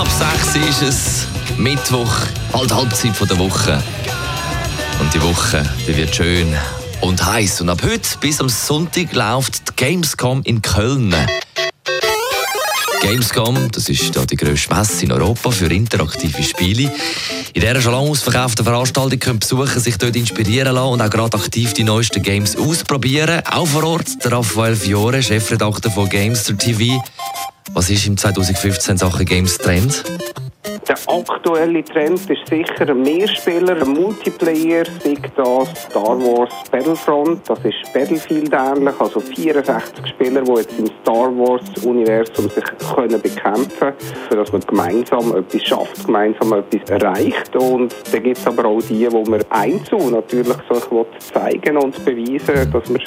ab 6 ist es Mittwoch, halt Halbzeit der Woche. Und die Woche, die wird schön und heiß. Und ab heute bis am Sonntag läuft die Gamescom in Köln. Gamescom, das ist da die grösste Messe in Europa für interaktive Spiele. In dieser schon lange ausverkauften Veranstaltung können Besucher sich dort inspirieren lassen und auch gerade aktiv die neuesten Games ausprobieren. Auch vor Ort der Raphael Fiore, Chefredakteur von Gamester TV. Was ist im 2015 Sachen Games Trend? Der aktuelle Trend ist sicher ein Mehrspieler, Multiplayer, sei das Star Wars Battlefront, das ist Battlefield ähnlich, also 64 Spieler, die jetzt im Star Wars Universum sich können bekämpfen können, dass man gemeinsam etwas schafft, gemeinsam etwas erreicht und dann gibt es aber auch die, wo man einzeln natürlich so zeigen und beweisen, dass man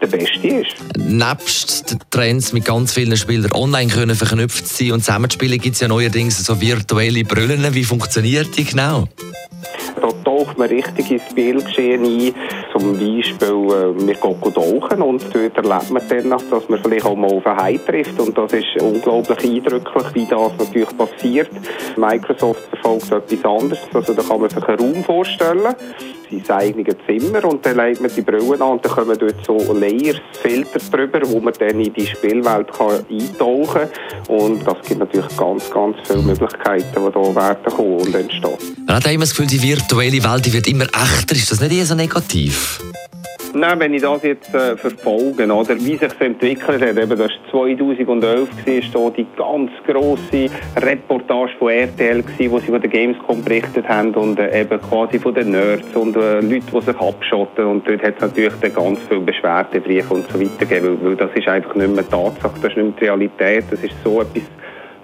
der Beste ist. Nebst den Trends mit ganz vielen Spielern online können verknüpft sein und zusammenspielen, gibt es ja neuerdings so virtuelle Brillen. Wie funktioniert die genau? Da taucht man richtig ins Spielgeschehen ein. Zum Beispiel, äh, wir gehen tauchen und dort erlebt man dann, dass man vielleicht auch mal auf einen Hai trifft. Und das ist unglaublich eindrücklich, wie das natürlich passiert. Microsoft verfolgt etwas anderes. Also da kann man sich einen Raum vorstellen sein eigenes Zimmer und dann legt man die Brille an und dann kommen dort so Layers, Filter drüber, wo man dann in die Spielwelt kann eintauchen kann. Und das gibt natürlich ganz, ganz viele Möglichkeiten, die hier werden kommen und entstehen. Man hat immer das Gefühl, die virtuelle Welt die wird immer echter. Ist das nicht eher so negativ? Nein, wenn ich das jetzt äh, verfolge, oder, wie sich entwickelt hat, eben das 2011 war die ganz grosse Reportage von RTL, gewesen, wo sie von den Gamescom berichtet haben und äh, eben quasi von den Nerds und äh, Leuten, die sich abschotten und dort hat es natürlich dann ganz viele Beschwerdebriefe und so weiter gegeben, weil, weil das ist einfach nicht mehr Tatsache, das ist nicht mehr die Realität, das ist so etwas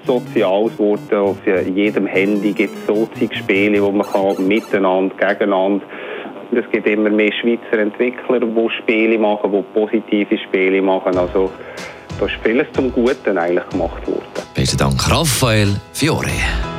Soziales geworden. Auf jedem Handy gibt es so Spiele, wo man kann miteinander, gegeneinander es gibt immer mehr Schweizer Entwickler, die Spiele machen, die positive Spiele machen. Also da ist vieles zum Guten eigentlich gemacht worden. Besten Dank, Raphael Fiore.